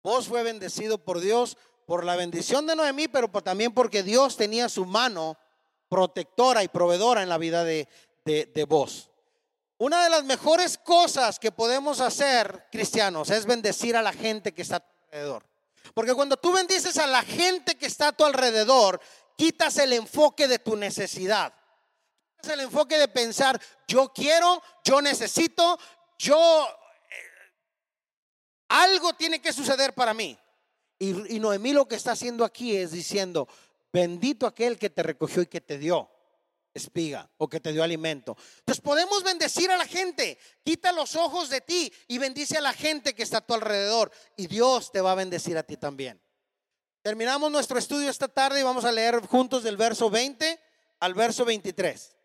Vos fue bendecido por Dios, por la bendición de Noemí, pero también porque Dios tenía su mano protectora y proveedora en la vida de, de, vos. Una de las mejores cosas que podemos hacer, cristianos, es bendecir a la gente que está a tu alrededor. Porque cuando tú bendices a la gente que está a tu alrededor, quitas el enfoque de tu necesidad. Quitas el enfoque de pensar, yo quiero, yo necesito, yo... Eh, algo tiene que suceder para mí. Y, y Noemí lo que está haciendo aquí es diciendo, bendito aquel que te recogió y que te dio espiga o que te dio alimento. Entonces podemos bendecir a la gente. Quita los ojos de ti y bendice a la gente que está a tu alrededor. Y Dios te va a bendecir a ti también. Terminamos nuestro estudio esta tarde y vamos a leer juntos del verso 20 al verso 23.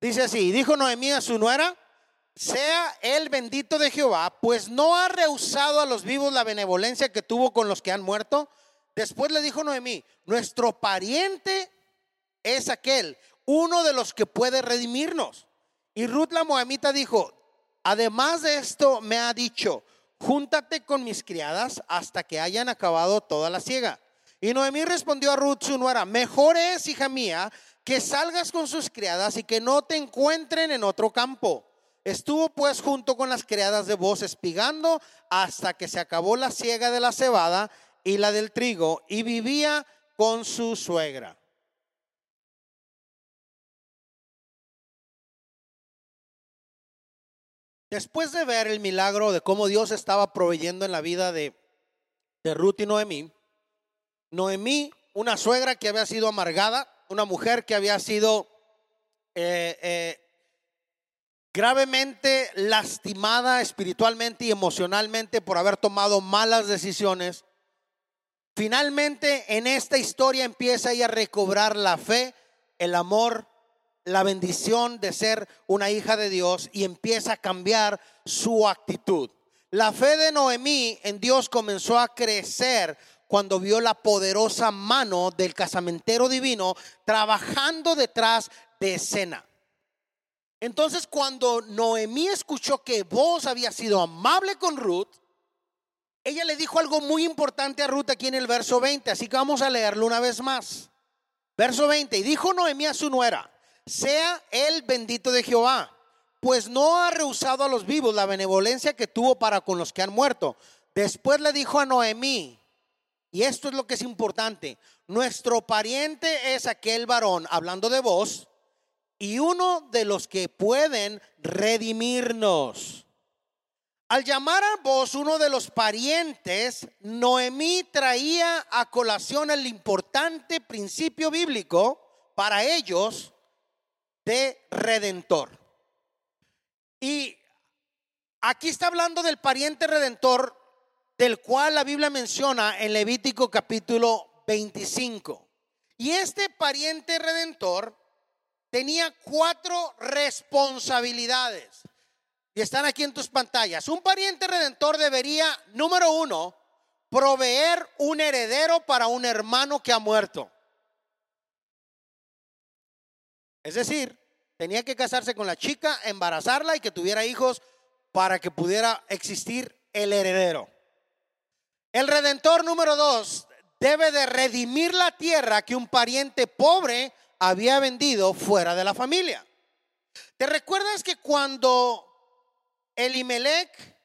Dice así, dijo Noemí a su nuera, sea el bendito de Jehová, pues no ha rehusado a los vivos la benevolencia que tuvo con los que han muerto Después le dijo Noemí, nuestro pariente es aquel, uno de los que puede redimirnos. Y Ruth la moabita dijo, además de esto me ha dicho, júntate con mis criadas hasta que hayan acabado toda la siega. Y Noemí respondió a Ruth su nuera, mejor es, hija mía, que salgas con sus criadas y que no te encuentren en otro campo. Estuvo pues junto con las criadas de voz espigando hasta que se acabó la siega de la cebada y la del trigo y vivía con su suegra. Después de ver el milagro de cómo Dios estaba proveyendo en la vida de, de Ruth y Noemí, Noemí, una suegra que había sido amargada, una mujer que había sido eh, eh, gravemente lastimada espiritualmente y emocionalmente por haber tomado malas decisiones, Finalmente en esta historia empieza ella a recobrar la fe, el amor, la bendición de ser una hija de Dios y empieza a cambiar su actitud. La fe de Noemí en Dios comenzó a crecer cuando vio la poderosa mano del casamentero divino trabajando detrás de escena. Entonces cuando Noemí escuchó que vos había sido amable con Ruth, ella le dijo algo muy importante a Ruth aquí en el verso 20, así que vamos a leerlo una vez más. Verso 20, y dijo Noemí a su nuera, sea el bendito de Jehová, pues no ha rehusado a los vivos la benevolencia que tuvo para con los que han muerto. Después le dijo a Noemí, y esto es lo que es importante, nuestro pariente es aquel varón, hablando de vos, y uno de los que pueden redimirnos. Al llamar a vos uno de los parientes, Noemí traía a colación el importante principio bíblico para ellos de redentor. Y aquí está hablando del pariente redentor del cual la Biblia menciona en Levítico capítulo 25. Y este pariente redentor tenía cuatro responsabilidades y están aquí en tus pantallas. Un pariente redentor debería, número uno, proveer un heredero para un hermano que ha muerto. Es decir, tenía que casarse con la chica, embarazarla y que tuviera hijos para que pudiera existir el heredero. El redentor número dos debe de redimir la tierra que un pariente pobre había vendido fuera de la familia. ¿Te recuerdas que cuando Elimelech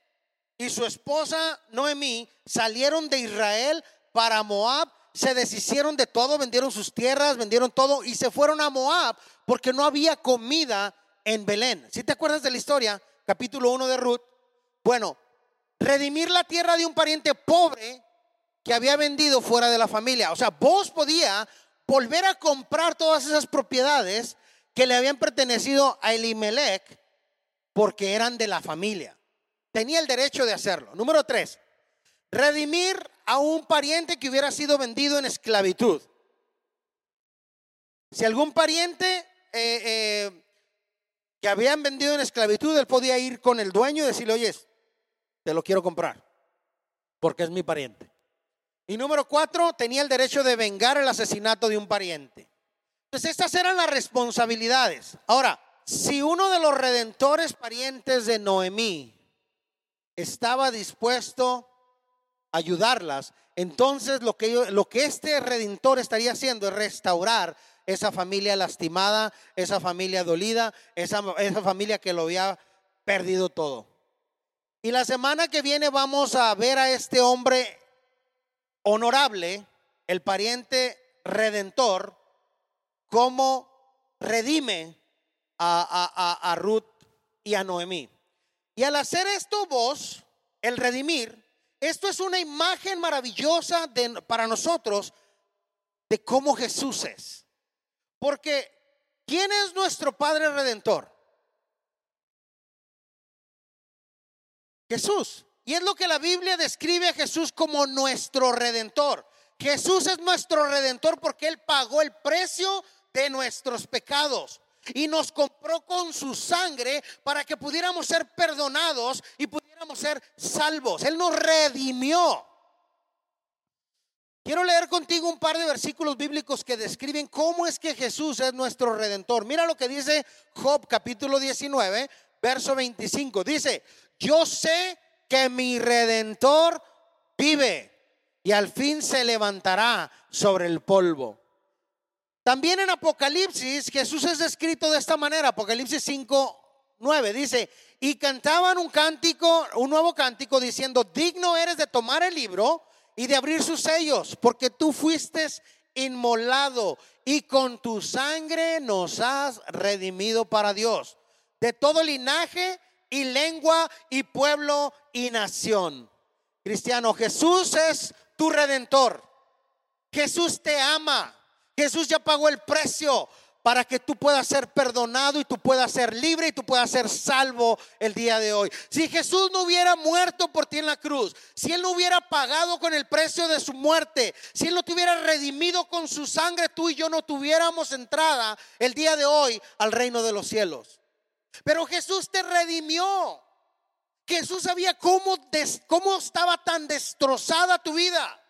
y su esposa Noemí salieron de Israel para Moab, se deshicieron de todo, vendieron sus tierras, vendieron todo y se fueron a Moab porque no había comida en Belén. Si te acuerdas de la historia, capítulo 1 de Ruth, bueno, redimir la tierra de un pariente pobre que había vendido fuera de la familia. O sea, vos podía volver a comprar todas esas propiedades que le habían pertenecido a Elimelech porque eran de la familia. Tenía el derecho de hacerlo. Número tres, redimir a un pariente que hubiera sido vendido en esclavitud. Si algún pariente eh, eh, que habían vendido en esclavitud, él podía ir con el dueño y decirle, oye, te lo quiero comprar, porque es mi pariente. Y número cuatro, tenía el derecho de vengar el asesinato de un pariente. Entonces, estas eran las responsabilidades. Ahora, si uno de los redentores parientes de Noemí estaba dispuesto a ayudarlas, entonces lo que, este redentor estaría haciendo es restaurar esa familia lastimada, esa familia dolida, esa, esa familia que lo había perdido todo. Y la semana que viene vamos a ver a este hombre honorable, el pariente redentor, cómo redime a, Ruth y a Noemí. Y al hacer esto vos, el redimir, esto es una imagen maravillosa de, para nosotros de cómo Jesús es. Porque, ¿quién es nuestro Padre Redentor? Jesús. Y es lo que la Biblia describe a Jesús como nuestro redentor. Jesús es nuestro redentor porque Él pagó el precio de nuestros pecados y nos compró con su sangre para que pudiéramos ser perdonados y pudiéramos ser salvos. Él nos redimió. Quiero leer contigo un par de versículos bíblicos que describen cómo es que Jesús es nuestro redentor. Mira lo que dice Job capítulo 19, verso 25. Dice, yo sé que mi redentor vive y al fin se levantará sobre el polvo. También en Apocalipsis Jesús es descrito de esta manera, Apocalipsis 5, 9, dice, y cantaban un cántico, un nuevo cántico diciendo, digno eres de tomar el libro y de abrir sus sellos, porque tú fuiste inmolado y con tu sangre nos has redimido para Dios, de todo linaje y lengua y pueblo y nación. Cristiano, Jesús es tu redentor. Jesús te ama. Jesús ya pagó el precio para que tú puedas ser perdonado y tú puedas ser libre y tú puedas ser salvo el día de hoy. Si Jesús no hubiera muerto por ti en la cruz, si Él no hubiera pagado con el precio de su muerte, si Él no te hubiera redimido con su sangre, tú y yo no tuviéramos entrada el día de hoy al reino de los cielos. Pero Jesús te redimió. Jesús sabía cómo, cómo estaba tan destrozada tu vida.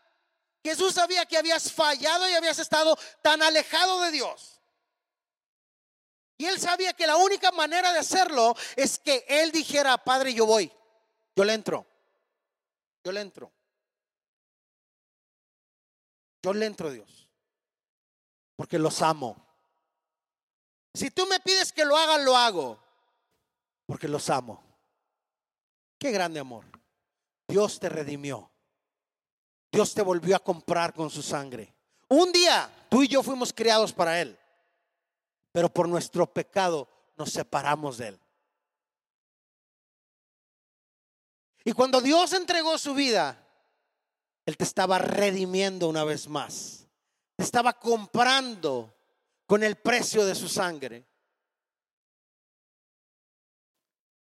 Jesús sabía que habías fallado y habías estado tan alejado de Dios. Y él sabía que la única manera de hacerlo es que él dijera, Padre, yo voy, yo le entro, yo le entro. Yo le entro, Dios, porque los amo. Si tú me pides que lo haga, lo hago porque los amo. Qué grande amor. Dios te redimió. Dios te volvió a comprar con su sangre. Un día tú y yo fuimos criados para Él, pero por nuestro pecado nos separamos de Él. Y cuando Dios entregó su vida, Él te estaba redimiendo una vez más. Te estaba comprando con el precio de su sangre.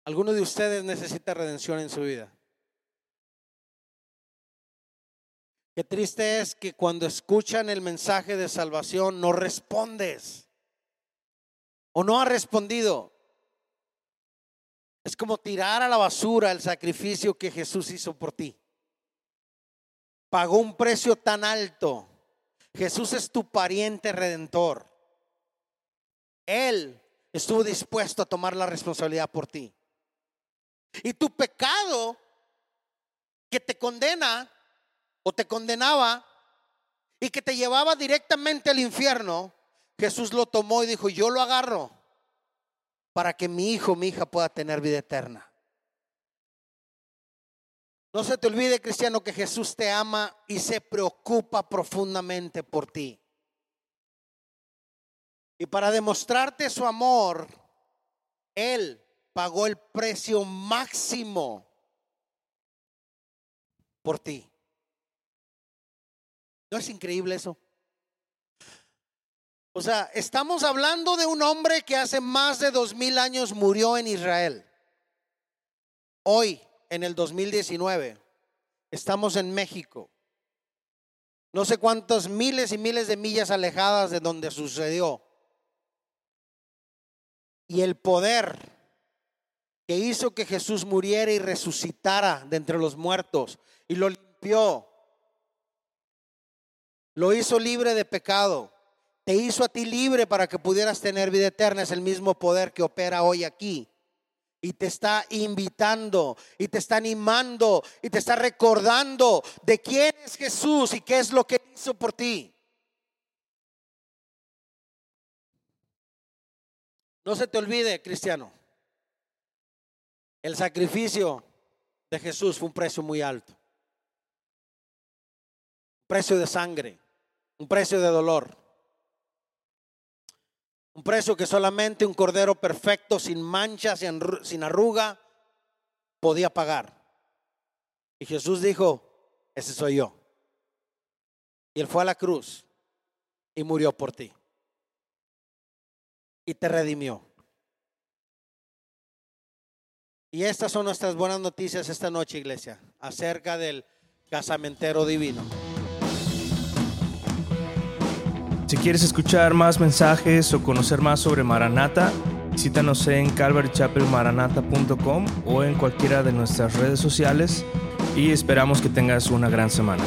¿Alguno de ustedes necesita redención en su vida? Qué triste es que cuando escuchan el mensaje de salvación no respondes o no ha respondido. Es como tirar a la basura el sacrificio que Jesús hizo por ti. Pagó un precio tan alto. Jesús es tu pariente redentor. Él estuvo dispuesto a tomar la responsabilidad por ti. Y tu pecado que te condena o te condenaba y que te llevaba directamente al infierno, Jesús lo tomó y dijo, yo lo agarro para que mi hijo, mi hija pueda tener vida eterna. No se te olvide, cristiano, que Jesús te ama y se preocupa profundamente por ti. Y para demostrarte su amor, Él pagó el precio máximo por ti. ¿No es increíble eso? O sea, estamos hablando de un hombre que hace más de dos mil años murió en Israel. Hoy, en el 2019, estamos en México. No sé cuántas miles y miles de millas alejadas de donde sucedió. y el poder que hizo que Jesús muriera y resucitara de entre los muertos y lo limpió, lo hizo libre de pecado, te hizo a ti libre para que pudieras tener vida eterna, es el mismo poder que opera hoy aquí. Y te está invitando y te está animando y te está recordando de quién es Jesús y qué es lo que hizo por ti. No se te olvide, cristiano, el sacrificio de Jesús fue un precio muy alto. Precio de sangre, un precio de dolor. Un precio que solamente un cordero perfecto, sin manchas, sin arruga, podía pagar. Y Jesús dijo, ese soy yo. Y él fue a la cruz y murió por ti. Y te redimió. Y estas son nuestras buenas noticias esta noche, iglesia, acerca del casamentero divino. Si quieres escuchar más mensajes o conocer más sobre Maranata, visítanos en calvarychapelmaranata.com o en cualquiera de nuestras redes sociales y esperamos que tengas una gran semana.